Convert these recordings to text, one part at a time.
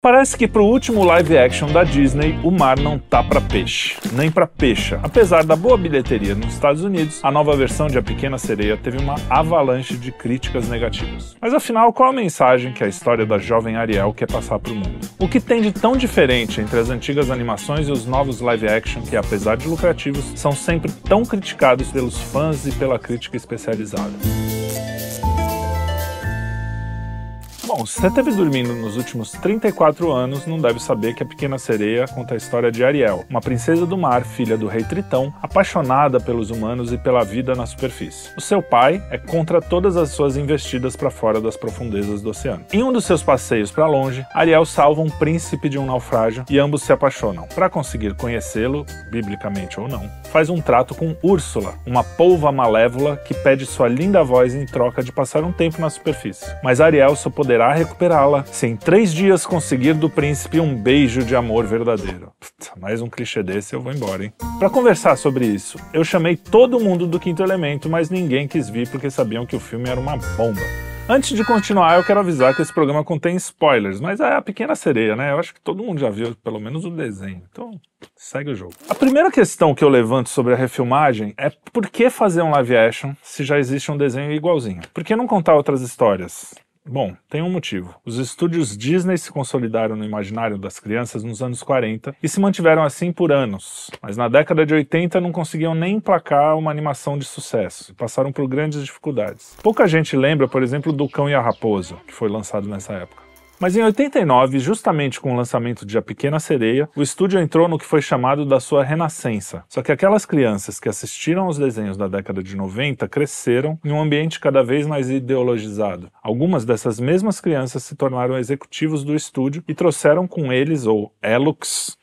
Parece que pro último live action da Disney, o mar não tá para peixe, nem para peixa. Apesar da boa bilheteria nos Estados Unidos, a nova versão de A Pequena Sereia teve uma avalanche de críticas negativas. Mas afinal, qual a mensagem que a história da jovem Ariel quer passar pro mundo? O que tem de tão diferente entre as antigas animações e os novos live action que, apesar de lucrativos, são sempre tão criticados pelos fãs e pela crítica especializada? Bom, se você esteve dormindo nos últimos 34 anos, não deve saber que a Pequena Sereia conta a história de Ariel, uma princesa do mar, filha do rei Tritão, apaixonada pelos humanos e pela vida na superfície. O seu pai é contra todas as suas investidas para fora das profundezas do oceano. Em um dos seus passeios para longe, Ariel salva um príncipe de um naufrágio e ambos se apaixonam. Para conseguir conhecê-lo, biblicamente ou não, faz um trato com Úrsula, uma polva malévola que pede sua linda voz em troca de passar um tempo na superfície. Mas Ariel só poderá poderá recuperá-la se em três dias conseguir do príncipe um beijo de amor verdadeiro. Puta, mais um clichê desse eu vou embora, hein? Para conversar sobre isso, eu chamei todo mundo do Quinto Elemento, mas ninguém quis vir porque sabiam que o filme era uma bomba. Antes de continuar, eu quero avisar que esse programa contém spoilers, mas é a pequena sereia, né? Eu acho que todo mundo já viu pelo menos o desenho. Então, segue o jogo. A primeira questão que eu levanto sobre a refilmagem é por que fazer um live action se já existe um desenho igualzinho? Por que não contar outras histórias? Bom, tem um motivo. Os estúdios Disney se consolidaram no imaginário das crianças nos anos 40 e se mantiveram assim por anos, mas na década de 80 não conseguiam nem emplacar uma animação de sucesso e passaram por grandes dificuldades. Pouca gente lembra, por exemplo, do Cão e a Raposa, que foi lançado nessa época. Mas em 89, justamente com o lançamento de A Pequena Sereia, o estúdio entrou no que foi chamado da sua renascença. Só que aquelas crianças que assistiram aos desenhos da década de 90 cresceram em um ambiente cada vez mais ideologizado. Algumas dessas mesmas crianças se tornaram executivos do estúdio e trouxeram com eles, ou Elux,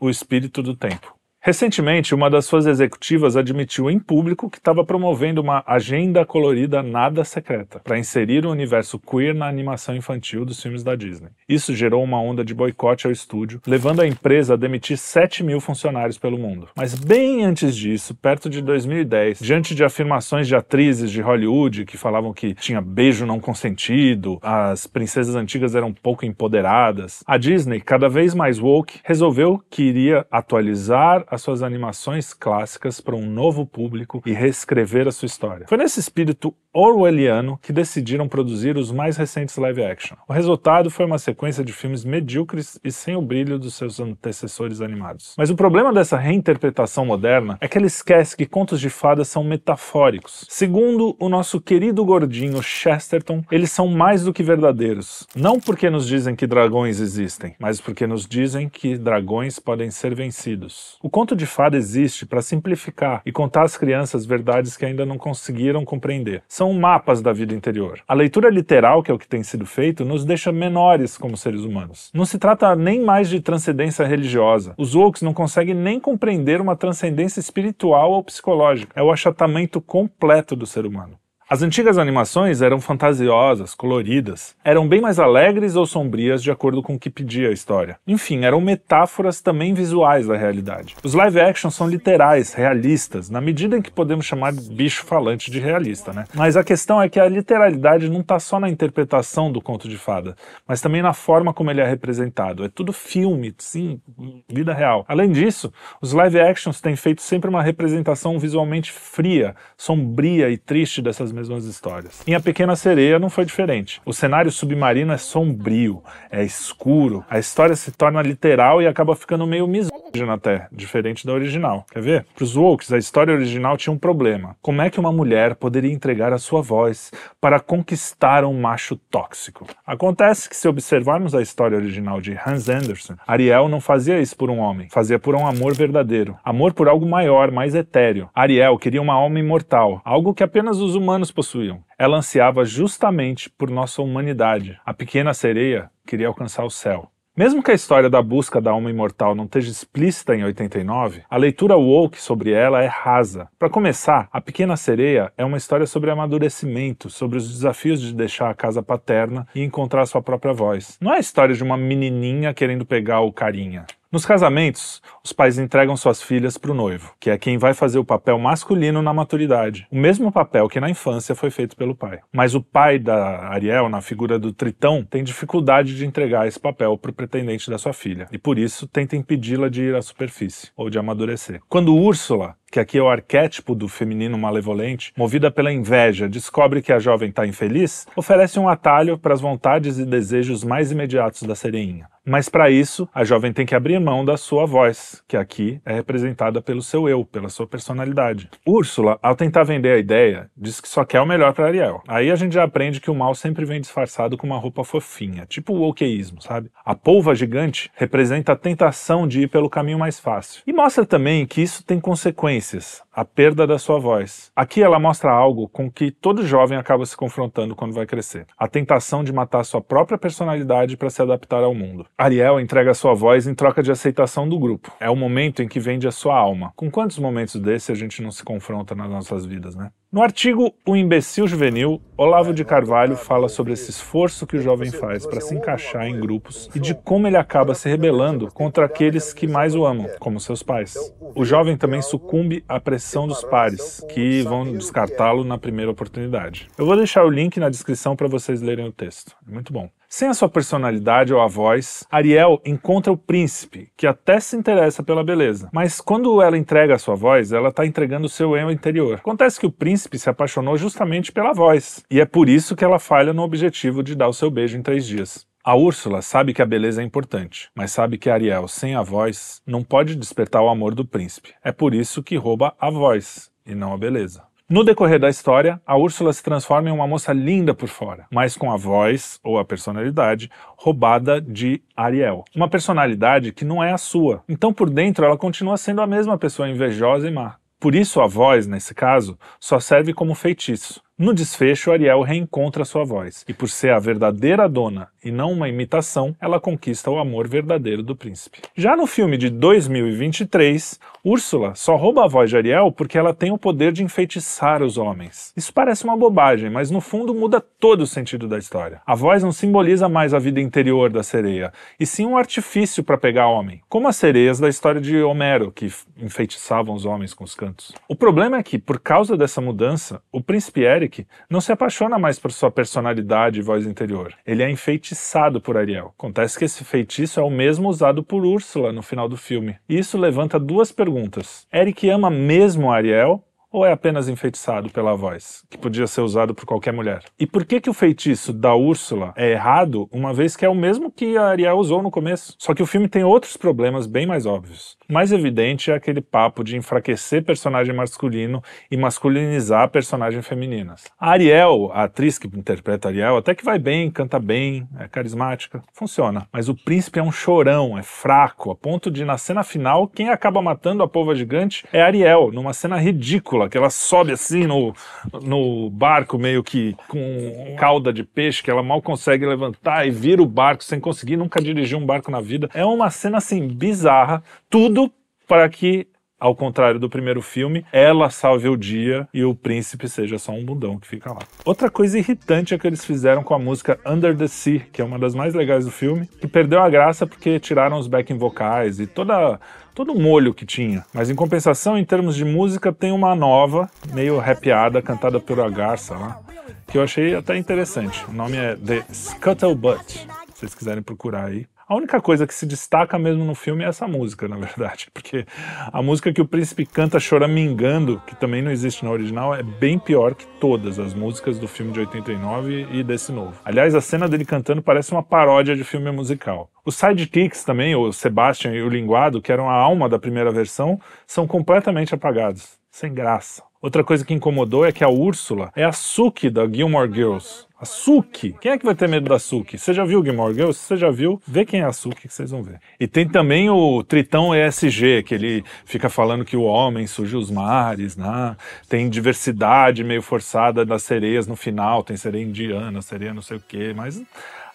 o espírito do tempo. Recentemente, uma das suas executivas admitiu em público que estava promovendo uma agenda colorida nada secreta para inserir o universo queer na animação infantil dos filmes da Disney. Isso gerou uma onda de boicote ao estúdio, levando a empresa a demitir 7 mil funcionários pelo mundo. Mas bem antes disso, perto de 2010, diante de afirmações de atrizes de Hollywood que falavam que tinha beijo não consentido, as princesas antigas eram pouco empoderadas, a Disney, cada vez mais woke, resolveu que iria atualizar as suas animações clássicas para um novo público e reescrever a sua história. Foi nesse espírito orwelliano que decidiram produzir os mais recentes live action. O resultado foi uma sequência de filmes medíocres e sem o brilho dos seus antecessores animados. Mas o problema dessa reinterpretação moderna é que ele esquece que contos de fadas são metafóricos. Segundo o nosso querido gordinho Chesterton, eles são mais do que verdadeiros. Não porque nos dizem que dragões existem, mas porque nos dizem que dragões podem ser vencidos. O conto de fada existe para simplificar e contar às crianças verdades que ainda não conseguiram compreender. São mapas da vida interior. A leitura literal, que é o que tem sido feito, nos deixa menores como seres humanos. Não se trata nem mais de transcendência religiosa. Os woks não conseguem nem compreender uma transcendência espiritual ou psicológica. É o achatamento completo do ser humano. As antigas animações eram fantasiosas, coloridas, eram bem mais alegres ou sombrias de acordo com o que pedia a história. Enfim, eram metáforas também visuais da realidade. Os live action são literais, realistas, na medida em que podemos chamar bicho falante de realista, né? Mas a questão é que a literalidade não está só na interpretação do conto de fada, mas também na forma como ele é representado. É tudo filme, sim, vida real. Além disso, os live actions têm feito sempre uma representação visualmente fria, sombria e triste dessas mesmas histórias. Em A Pequena Sereia não foi diferente. O cenário submarino é sombrio, é escuro, a história se torna literal e acaba ficando meio misógina até, diferente da original. Quer ver? Para os Wokes, a história original tinha um problema. Como é que uma mulher poderia entregar a sua voz para conquistar um macho tóxico? Acontece que se observarmos a história original de Hans Andersen, Ariel não fazia isso por um homem, fazia por um amor verdadeiro. Amor por algo maior, mais etéreo. Ariel queria uma alma imortal, algo que apenas os humanos humanos possuíam. Ela ansiava justamente por nossa humanidade. A pequena sereia queria alcançar o céu. Mesmo que a história da busca da alma imortal não esteja explícita em 89, a leitura woke sobre ela é rasa. Para começar, A Pequena Sereia é uma história sobre amadurecimento, sobre os desafios de deixar a casa paterna e encontrar sua própria voz. Não é a história de uma menininha querendo pegar o carinha. Nos casamentos, os pais entregam suas filhas para o noivo, que é quem vai fazer o papel masculino na maturidade, o mesmo papel que na infância foi feito pelo pai. Mas o pai da Ariel, na figura do Tritão, tem dificuldade de entregar esse papel para o pretendente da sua filha, e por isso tenta impedi-la de ir à superfície ou de amadurecer. Quando Úrsula que aqui é o arquétipo do feminino malevolente, movida pela inveja, descobre que a jovem está infeliz, oferece um atalho para as vontades e desejos mais imediatos da sereinha. Mas para isso, a jovem tem que abrir mão da sua voz, que aqui é representada pelo seu eu, pela sua personalidade. Úrsula, ao tentar vender a ideia, diz que só quer o melhor para Ariel. Aí a gente já aprende que o mal sempre vem disfarçado com uma roupa fofinha, tipo o wokeísmo, sabe? A polva gigante representa a tentação de ir pelo caminho mais fácil. E mostra também que isso tem consequências, a perda da sua voz. Aqui ela mostra algo com que todo jovem acaba se confrontando quando vai crescer: a tentação de matar sua própria personalidade para se adaptar ao mundo. Ariel entrega sua voz em troca de aceitação do grupo. É o momento em que vende a sua alma. Com quantos momentos desse a gente não se confronta nas nossas vidas, né? No artigo O Imbecil Juvenil, Olavo de Carvalho fala sobre esse esforço que o jovem faz para se encaixar em grupos e de como ele acaba se rebelando contra aqueles que mais o amam, como seus pais. O jovem também sucumbe à pressão dos pares, que vão descartá-lo na primeira oportunidade. Eu vou deixar o link na descrição para vocês lerem o texto. É muito bom. Sem a sua personalidade ou a voz, Ariel encontra o príncipe, que até se interessa pela beleza. Mas quando ela entrega a sua voz, ela está entregando o seu eu interior. Acontece que o príncipe se apaixonou justamente pela voz, e é por isso que ela falha no objetivo de dar o seu beijo em três dias. A Úrsula sabe que a beleza é importante, mas sabe que Ariel, sem a voz, não pode despertar o amor do príncipe. É por isso que rouba a voz e não a beleza. No decorrer da história, a Úrsula se transforma em uma moça linda por fora, mas com a voz ou a personalidade roubada de Ariel. Uma personalidade que não é a sua. Então, por dentro, ela continua sendo a mesma pessoa invejosa e má. Por isso, a voz, nesse caso, só serve como feitiço. No desfecho, Ariel reencontra sua voz, e por ser a verdadeira dona e não uma imitação, ela conquista o amor verdadeiro do príncipe. Já no filme de 2023, Úrsula só rouba a voz de Ariel porque ela tem o poder de enfeitiçar os homens. Isso parece uma bobagem, mas no fundo muda todo o sentido da história. A voz não simboliza mais a vida interior da sereia, e sim um artifício para pegar homem, como as sereias da história de Homero, que enfeitiçavam os homens com os cantos. O problema é que, por causa dessa mudança, o príncipe Eric não se apaixona mais por sua personalidade e voz interior. Ele é enfeitiçado por Ariel. Acontece que esse feitiço é o mesmo usado por Úrsula no final do filme. E isso levanta duas perguntas. Eric ama mesmo Ariel ou é apenas enfeitiçado pela voz, que podia ser usado por qualquer mulher? E por que que o feitiço da Úrsula é errado, uma vez que é o mesmo que a Ariel usou no começo? Só que o filme tem outros problemas bem mais óbvios. Mais evidente é aquele papo de enfraquecer personagem masculino e masculinizar personagens femininas. A Ariel, a atriz que interpreta a Ariel, até que vai bem, canta bem, é carismática, funciona. Mas o príncipe é um chorão, é fraco, a ponto de na cena final quem acaba matando a polva gigante é a Ariel, numa cena ridícula, que ela sobe assim no, no barco meio que com cauda de peixe, que ela mal consegue levantar e vira o barco sem conseguir nunca dirigir um barco na vida. É uma cena assim bizarra, tudo para que ao contrário do primeiro filme, ela salve o dia e o príncipe seja só um bundão que fica lá. Outra coisa irritante é que eles fizeram com a música Under the Sea, que é uma das mais legais do filme, que perdeu a graça porque tiraram os backing vocais e toda todo o molho que tinha. Mas em compensação, em termos de música, tem uma nova, meio rapeada, cantada por a Garça lá, que eu achei até interessante. O nome é The Scuttlebutt, se vocês quiserem procurar aí. A única coisa que se destaca mesmo no filme é essa música, na verdade, porque a música que o príncipe canta choramingando, que também não existe na original, é bem pior que todas as músicas do filme de 89 e desse novo. Aliás, a cena dele cantando parece uma paródia de filme musical. Os sidekicks também, o Sebastian e o Linguado, que eram a alma da primeira versão, são completamente apagados, sem graça. Outra coisa que incomodou é que a Úrsula é a Suki da Gilmore Girls. A Suki. Quem é que vai ter medo da Suki? Você já viu Gilmore Girls? Você já viu, vê quem é a Suki que vocês vão ver. E tem também o Tritão ESG, que ele fica falando que o homem surge os mares, né? Tem diversidade meio forçada das sereias no final, tem sereia indiana, sereia não sei o quê, mas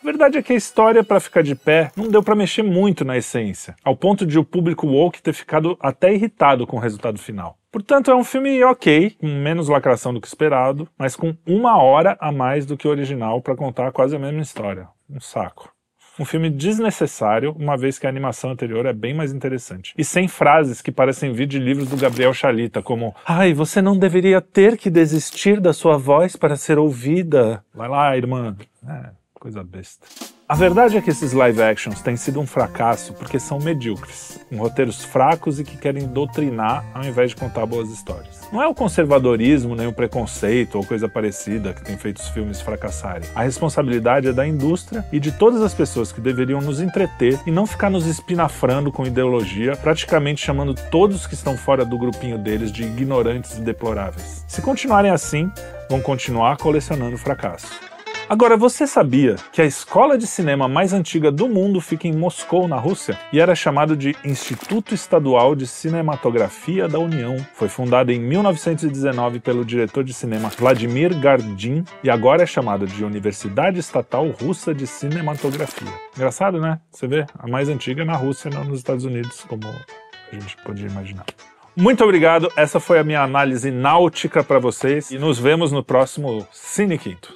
a verdade é que a história, para ficar de pé, não deu para mexer muito na essência, ao ponto de o público woke ter ficado até irritado com o resultado final. Portanto, é um filme ok, com menos lacração do que esperado, mas com uma hora a mais do que o original para contar quase a mesma história. Um saco. Um filme desnecessário, uma vez que a animação anterior é bem mais interessante. E sem frases que parecem vir de livros do Gabriel Chalita, como Ai, você não deveria ter que desistir da sua voz para ser ouvida. Vai lá, irmã. É, coisa besta. A verdade é que esses live actions têm sido um fracasso porque são medíocres, com roteiros fracos e que querem doutrinar ao invés de contar boas histórias. Não é o conservadorismo, nem o preconceito ou coisa parecida que tem feito os filmes fracassarem. A responsabilidade é da indústria e de todas as pessoas que deveriam nos entreter e não ficar nos espinafrando com ideologia, praticamente chamando todos que estão fora do grupinho deles de ignorantes e deploráveis. Se continuarem assim, vão continuar colecionando fracasso. Agora, você sabia que a escola de cinema mais antiga do mundo fica em Moscou, na Rússia, e era chamado de Instituto Estadual de Cinematografia da União. Foi fundada em 1919 pelo diretor de cinema Vladimir Gardin e agora é chamada de Universidade Estatal Russa de Cinematografia. Engraçado, né? Você vê, a mais antiga na Rússia, não nos Estados Unidos, como a gente podia imaginar. Muito obrigado, essa foi a minha análise náutica para vocês e nos vemos no próximo Cine Quinto.